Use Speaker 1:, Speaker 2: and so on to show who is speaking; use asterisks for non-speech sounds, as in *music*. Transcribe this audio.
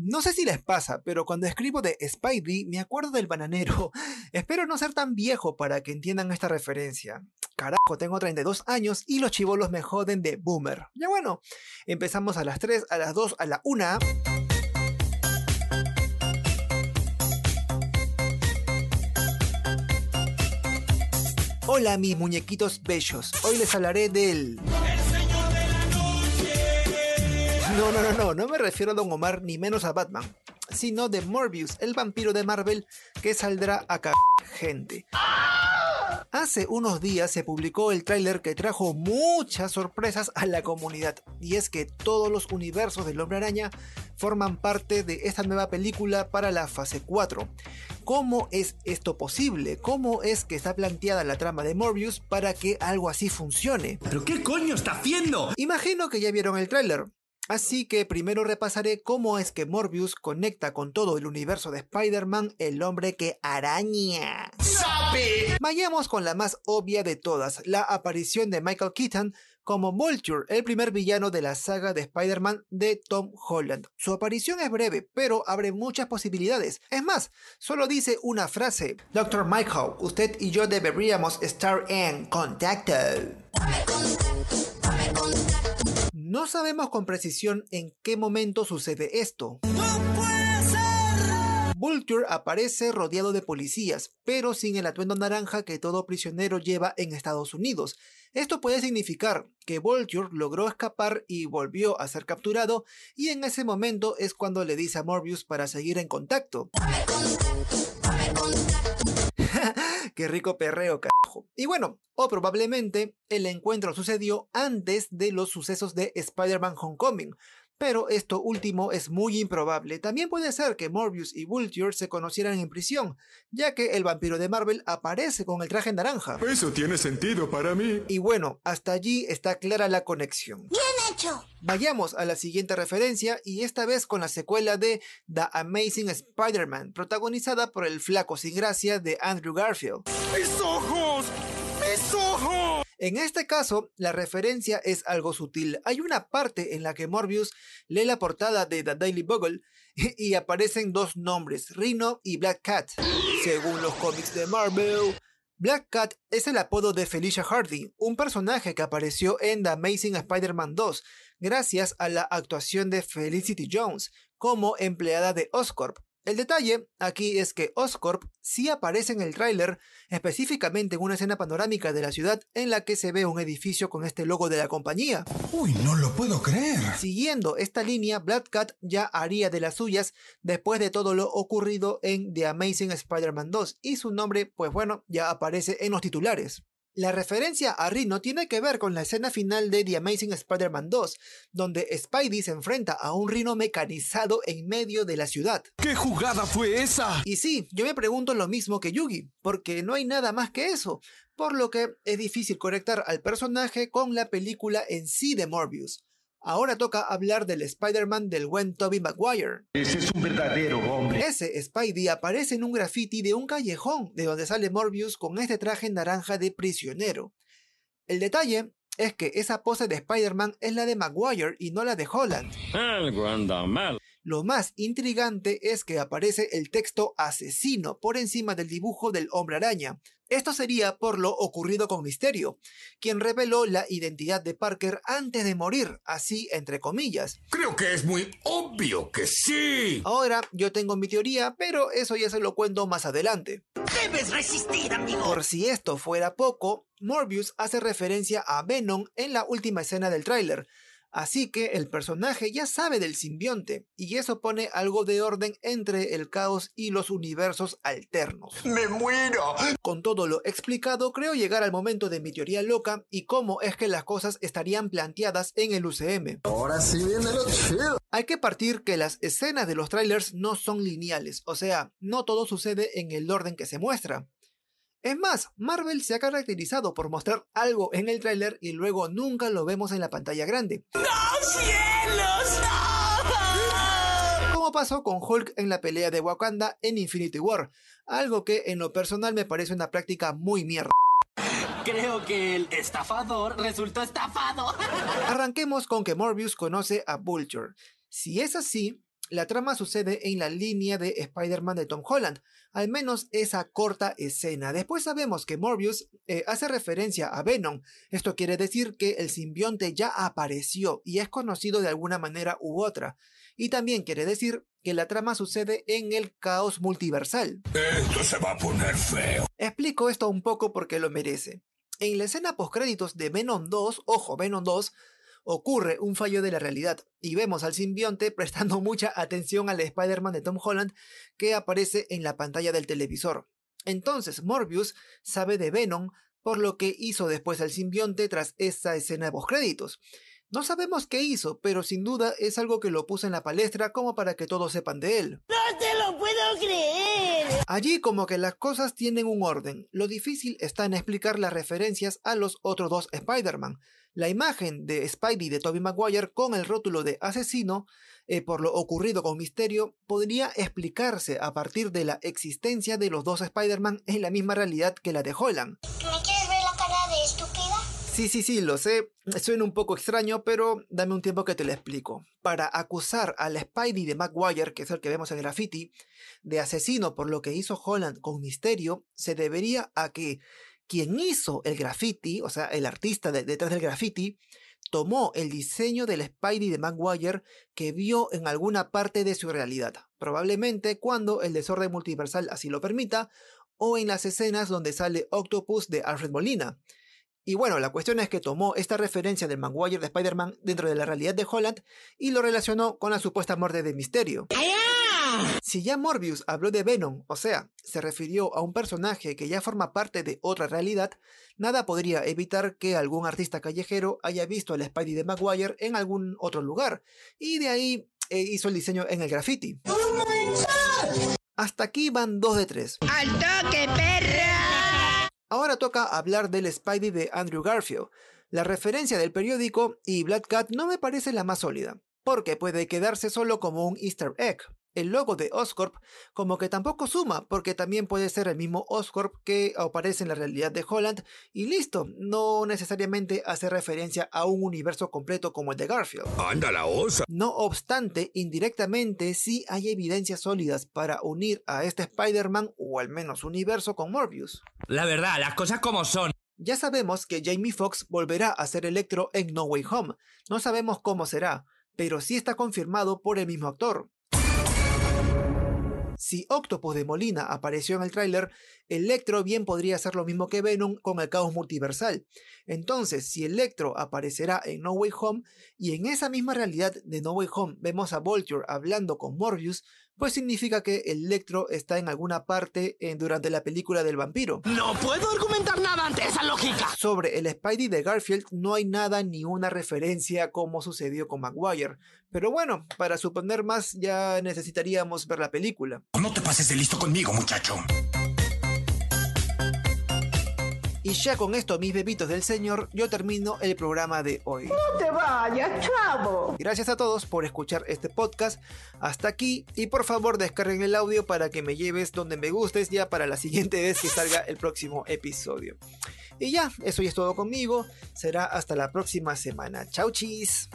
Speaker 1: No sé si les pasa, pero cuando escribo de Spidey me acuerdo del bananero. *laughs* Espero no ser tan viejo para que entiendan esta referencia. Carajo, tengo 32 años y los chivolos me joden de boomer. Ya bueno, empezamos a las 3, a las 2, a la 1. Hola mis muñequitos bellos, hoy les hablaré del... No, no, no, no, no me refiero a Don Omar ni menos a Batman, sino de Morbius, el vampiro de Marvel que saldrá a cagar gente. Hace unos días se publicó el tráiler que trajo muchas sorpresas a la comunidad, y es que todos los universos del Hombre Araña forman parte de esta nueva película para la fase 4. ¿Cómo es esto posible? ¿Cómo es que está planteada la trama de Morbius para que algo así funcione?
Speaker 2: ¿Pero qué coño está haciendo?
Speaker 1: Imagino que ya vieron el tráiler. Así que primero repasaré cómo es que Morbius conecta con todo el universo de Spider-Man, el hombre que araña.
Speaker 2: ¡Sabe!
Speaker 1: Vayamos con la más obvia de todas, la aparición de Michael Keaton como Vulture, el primer villano de la saga de Spider-Man de Tom Holland. Su aparición es breve, pero abre muchas posibilidades. Es más, solo dice una frase. Dr. Michael, usted y yo deberíamos estar en contacto. No sabemos con precisión en qué momento sucede esto. Vulture aparece rodeado de policías, pero sin el atuendo naranja que todo prisionero lleva en Estados Unidos. Esto puede significar que Vulture logró escapar y volvió a ser capturado, y en ese momento es cuando le dice a Morbius para seguir en contacto. *laughs* Qué rico perreo, carajo. Y bueno, o probablemente el encuentro sucedió antes de los sucesos de Spider-Man Homecoming, pero esto último es muy improbable. También puede ser que Morbius y Vulture se conocieran en prisión, ya que el vampiro de Marvel aparece con el traje naranja.
Speaker 3: Eso tiene sentido para mí.
Speaker 1: Y bueno, hasta allí está clara la conexión.
Speaker 4: ¡Bien hecho!
Speaker 1: Vayamos a la siguiente referencia y esta vez con la secuela de The Amazing Spider-Man, protagonizada por el flaco sin gracia de Andrew Garfield.
Speaker 2: ¡Mis ojos!
Speaker 1: En este caso, la referencia es algo sutil. Hay una parte en la que Morbius lee la portada de The Daily Bugle *laughs* y aparecen dos nombres, Rhino y Black Cat. Según los cómics de Marvel, Black Cat es el apodo de Felicia Hardy, un personaje que apareció en The Amazing Spider-Man 2, gracias a la actuación de Felicity Jones como empleada de Oscorp. El detalle aquí es que Oscorp sí aparece en el tráiler, específicamente en una escena panorámica de la ciudad en la que se ve un edificio con este logo de la compañía.
Speaker 2: Uy, no lo puedo creer.
Speaker 1: Siguiendo esta línea, Black Cat ya haría de las suyas después de todo lo ocurrido en The Amazing Spider-Man 2 y su nombre, pues bueno, ya aparece en los titulares. La referencia a Rhino tiene que ver con la escena final de The Amazing Spider-Man 2, donde Spidey se enfrenta a un Rhino mecanizado en medio de la ciudad.
Speaker 2: ¿Qué jugada fue esa?
Speaker 1: Y sí, yo me pregunto lo mismo que Yugi, porque no hay nada más que eso, por lo que es difícil conectar al personaje con la película en sí de Morbius. Ahora toca hablar del Spider-Man del buen Tobey Maguire.
Speaker 2: Ese es un verdadero hombre.
Speaker 1: Ese Spidey aparece en un graffiti de un callejón de donde sale Morbius con este traje naranja de prisionero. El detalle es que esa pose de Spider-Man es la de Maguire y no la de Holland.
Speaker 5: Algo anda mal.
Speaker 1: Lo más intrigante es que aparece el texto asesino por encima del dibujo del hombre araña. Esto sería por lo ocurrido con Misterio, quien reveló la identidad de Parker antes de morir, así entre comillas.
Speaker 2: Creo que es muy obvio que sí.
Speaker 1: Ahora yo tengo mi teoría, pero eso ya se lo cuento más adelante.
Speaker 4: ¡Debes resistir, amigo!
Speaker 1: Por si esto fuera poco, Morbius hace referencia a Venom en la última escena del tráiler, Así que el personaje ya sabe del simbionte, y eso pone algo de orden entre el caos y los universos alternos.
Speaker 2: ¡Me muero!
Speaker 1: Con todo lo explicado, creo llegar al momento de mi teoría loca y cómo es que las cosas estarían planteadas en el UCM.
Speaker 3: Ahora sí viene lo chido.
Speaker 1: Hay que partir que las escenas de los trailers no son lineales, o sea, no todo sucede en el orden que se muestra. Es más, Marvel se ha caracterizado por mostrar algo en el tráiler y luego nunca lo vemos en la pantalla grande.
Speaker 4: ¡No, cielos! ¡No!
Speaker 1: Como pasó con Hulk en la pelea de Wakanda en Infinity War, algo que en lo personal me parece una práctica muy mierda.
Speaker 6: Creo que el estafador resultó estafado.
Speaker 1: Arranquemos con que Morbius conoce a Vulture. Si es así, la trama sucede en la línea de Spider-Man de Tom Holland, al menos esa corta escena. Después sabemos que Morbius eh, hace referencia a Venom. Esto quiere decir que el simbionte ya apareció y es conocido de alguna manera u otra. Y también quiere decir que la trama sucede en el caos multiversal.
Speaker 2: Esto se va a poner feo.
Speaker 1: Explico esto un poco porque lo merece. En la escena postcréditos de Venom 2, ojo, Venom 2, ocurre un fallo de la realidad y vemos al simbionte *laughs* prestando mucha atención al Spider-Man de Tom Holland que aparece en la pantalla del televisor. Entonces Morbius sabe de Venom por lo que hizo después al simbionte tras esa escena de postcréditos. No sabemos qué hizo, pero sin duda es algo que lo puso en la palestra como para que todos sepan de él.
Speaker 4: ¡No
Speaker 1: Allí como que las cosas tienen un orden. Lo difícil está en explicar las referencias a los otros dos Spider-Man. La imagen de Spidey de Tobey Maguire con el rótulo de asesino eh, por lo ocurrido con Misterio podría explicarse a partir de la existencia de los dos Spider-Man en la misma realidad que la de Holland. Sí, sí, sí, lo sé. Suena un poco extraño, pero dame un tiempo que te lo explico. Para acusar al Spidey de Maguire, que es el que vemos en graffiti, de asesino por lo que hizo Holland con Misterio, se debería a que quien hizo el graffiti, o sea, el artista de- detrás del graffiti, tomó el diseño del Spidey de Maguire que vio en alguna parte de su realidad, probablemente cuando el desorden multiversal así lo permita, o en las escenas donde sale Octopus de Alfred Molina. Y bueno, la cuestión es que tomó esta referencia del Maguire de Spider-Man dentro de la realidad de Holland y lo relacionó con la supuesta muerte de Misterio. Si ya Morbius habló de Venom, o sea, se refirió a un personaje que ya forma parte de otra realidad, nada podría evitar que algún artista callejero haya visto al Spidey de Maguire en algún otro lugar, y de ahí eh, hizo el diseño en el graffiti. Hasta aquí van dos de tres.
Speaker 4: ¡Al toque!
Speaker 1: Ahora toca hablar del Spidey de Andrew Garfield. La referencia del periódico y Black Cat no me parece la más sólida, porque puede quedarse solo como un easter egg. El logo de Oscorp como que tampoco suma, porque también puede ser el mismo Oscorp que aparece en la realidad de Holland y listo, no necesariamente hace referencia a un universo completo como el de Garfield.
Speaker 2: Anda la osa.
Speaker 1: No obstante, indirectamente sí hay evidencias sólidas para unir a este Spider-Man o al menos universo con Morbius.
Speaker 6: La verdad, las cosas como son.
Speaker 1: Ya sabemos que Jamie Foxx volverá a ser Electro en No Way Home. No sabemos cómo será, pero sí está confirmado por el mismo actor. Si Octopus de Molina apareció en el tráiler, Electro bien podría hacer lo mismo que Venom con el caos multiversal. Entonces, si Electro aparecerá en No Way Home y en esa misma realidad de No Way Home vemos a Vulture hablando con Morbius, pues significa que Electro está en alguna parte eh, durante la película del vampiro.
Speaker 6: No puedo argumentar nada ante esa lógica.
Speaker 1: Sobre el Spidey de Garfield no hay nada ni una referencia como sucedió con Maguire. Pero bueno, para suponer más ya necesitaríamos ver la película.
Speaker 2: No te pases de listo conmigo, muchacho.
Speaker 1: Y ya con esto, mis bebitos del señor, yo termino el programa de hoy.
Speaker 7: No te vayas, chavo.
Speaker 1: Gracias a todos por escuchar este podcast hasta aquí y por favor descarguen el audio para que me lleves donde me gustes ya para la siguiente vez que salga el próximo episodio. Y ya, eso ya es todo conmigo. Será hasta la próxima semana. Chau chis.